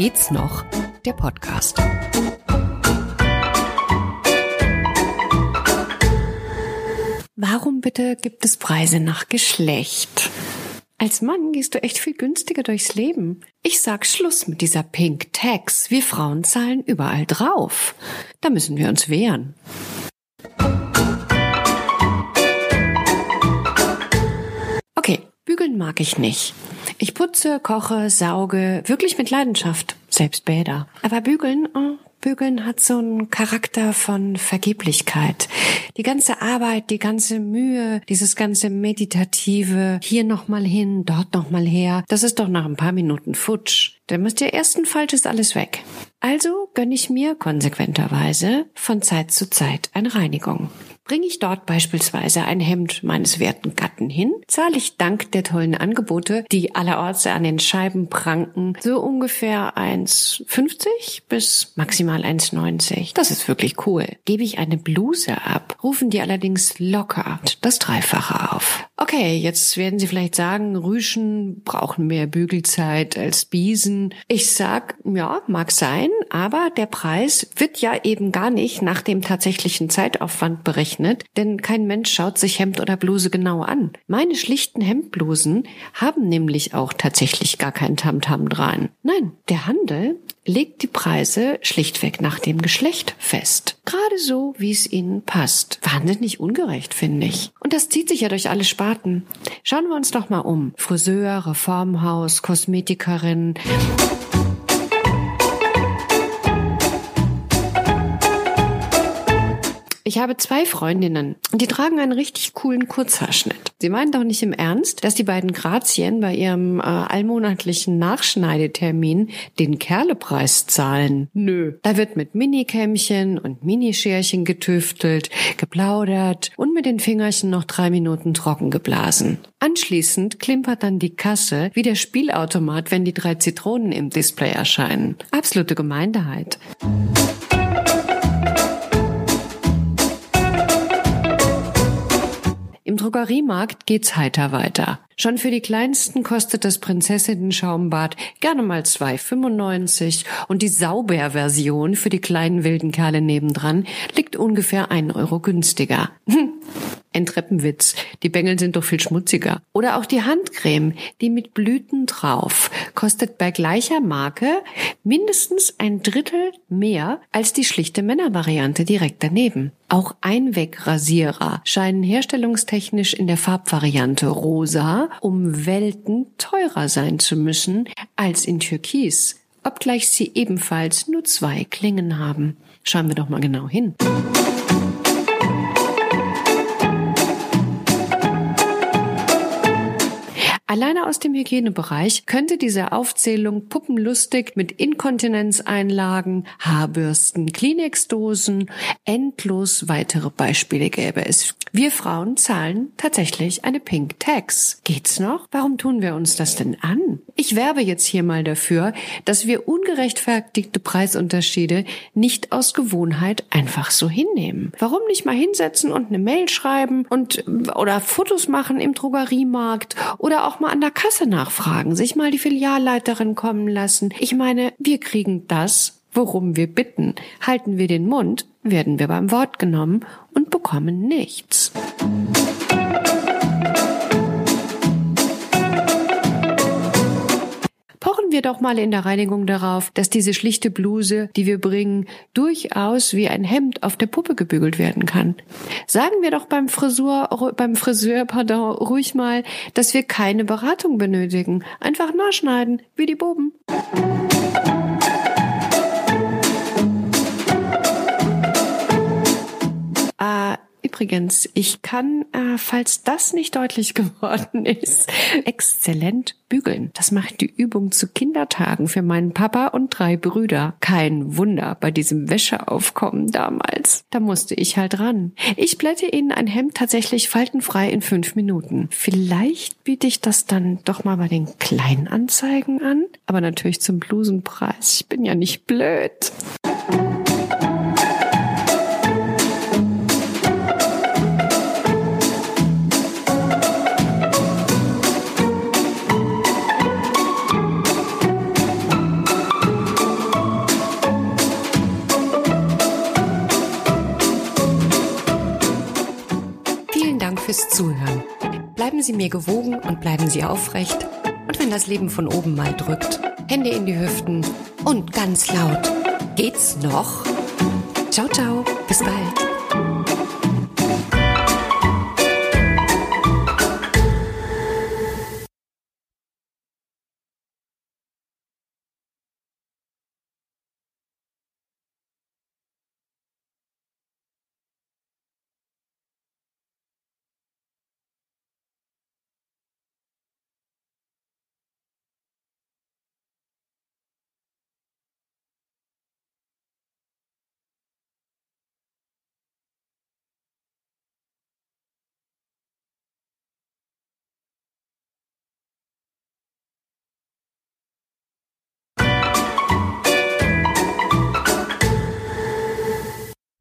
Geht's noch? Der Podcast. Warum bitte gibt es Preise nach Geschlecht? Als Mann gehst du echt viel günstiger durchs Leben. Ich sag Schluss mit dieser Pink Tax. Wir Frauen zahlen überall drauf. Da müssen wir uns wehren. Bügeln mag ich nicht. Ich putze, koche, sauge, wirklich mit Leidenschaft, selbst Bäder. Aber bügeln, oh, Bügeln hat so einen Charakter von Vergeblichkeit. Die ganze Arbeit, die ganze Mühe, dieses ganze Meditative, hier nochmal hin, dort nochmal her, das ist doch nach ein paar Minuten futsch. Dann müsst ihr ersten Falsch ist alles weg. Also gönne ich mir konsequenterweise von Zeit zu Zeit eine Reinigung. Bringe ich dort beispielsweise ein Hemd meines werten Gatten hin, zahle ich dank der tollen Angebote, die allerorts an den Scheiben pranken, so ungefähr 1,50 bis maximal 1,90. Das ist wirklich cool. Gebe ich eine Bluse ab, rufen die allerdings locker das Dreifache auf. Okay, jetzt werden Sie vielleicht sagen, Rüschen brauchen mehr Bügelzeit als Biesen. Ich sag, ja, mag sein, aber der Preis wird ja eben gar nicht nach dem tatsächlichen Zeitaufwand berechnet gerechnet, denn kein Mensch schaut sich Hemd oder Bluse genau an. Meine schlichten Hemdblusen haben nämlich auch tatsächlich gar kein Tamtam dran. Nein, der Handel legt die Preise schlichtweg nach dem Geschlecht fest. Gerade so, wie es ihnen passt. Wahnsinnig ungerecht, finde ich. Und das zieht sich ja durch alle Sparten. Schauen wir uns doch mal um. Friseur, Reformhaus, Kosmetikerin. Ich habe zwei Freundinnen und die tragen einen richtig coolen Kurzhaarschnitt. Sie meinen doch nicht im Ernst, dass die beiden Grazien bei ihrem äh, allmonatlichen Nachschneidetermin den Kerlepreis zahlen? Nö. Da wird mit Minikämmchen und Minischerchen getüftelt, geplaudert und mit den Fingerchen noch drei Minuten trocken geblasen. Anschließend klimpert dann die Kasse wie der Spielautomat, wenn die drei Zitronen im Display erscheinen. Absolute Gemeindeheit. Drogeriemarkt geht's heiter weiter. Schon für die kleinsten kostet das Prinzessinnen-Schaumbad gerne mal 2,95 und die Sauber-Version für die kleinen wilden Kerle nebendran liegt ungefähr 1 Euro günstiger. Ein Treppenwitz. Die Bengel sind doch viel schmutziger. Oder auch die Handcreme, die mit Blüten drauf, kostet bei gleicher Marke mindestens ein Drittel mehr als die schlichte Männervariante direkt daneben. Auch Einwegrasierer scheinen herstellungstechnisch in der Farbvariante rosa um Welten teurer sein zu müssen als in Türkis, obgleich sie ebenfalls nur zwei Klingen haben. Schauen wir doch mal genau hin. Alleine aus dem Hygienebereich könnte diese Aufzählung puppenlustig mit Inkontinenzeinlagen, Haarbürsten, Kleenex-Dosen, endlos weitere Beispiele gäbe es. Wir Frauen zahlen tatsächlich eine Pink Tax. Geht's noch? Warum tun wir uns das denn an? Ich werbe jetzt hier mal dafür, dass wir ungerechtfertigte Preisunterschiede nicht aus Gewohnheit einfach so hinnehmen. Warum nicht mal hinsetzen und eine Mail schreiben und oder Fotos machen im Drogeriemarkt oder auch mal an der Kasse nachfragen, sich mal die Filialleiterin kommen lassen. Ich meine, wir kriegen das, worum wir bitten. Halten wir den Mund, werden wir beim Wort genommen bekommen nichts. Pochen wir doch mal in der Reinigung darauf, dass diese schlichte Bluse, die wir bringen, durchaus wie ein Hemd auf der Puppe gebügelt werden kann. Sagen wir doch beim Frisur, beim Friseur, pardon, ruhig mal, dass wir keine Beratung benötigen. Einfach nachschneiden, wie die Buben. Übrigens, ich kann, äh, falls das nicht deutlich geworden ist, exzellent bügeln. Das macht die Übung zu Kindertagen für meinen Papa und drei Brüder. Kein Wunder bei diesem Wäscheaufkommen damals. Da musste ich halt ran. Ich blätte Ihnen ein Hemd tatsächlich faltenfrei in fünf Minuten. Vielleicht biete ich das dann doch mal bei den Kleinanzeigen an. Aber natürlich zum Blusenpreis. Ich bin ja nicht blöd. Fürs Zuhören. Bleiben Sie mir gewogen und bleiben Sie aufrecht. Und wenn das Leben von oben mal drückt, Hände in die Hüften und ganz laut. Geht's noch? Ciao, ciao. Bis bald.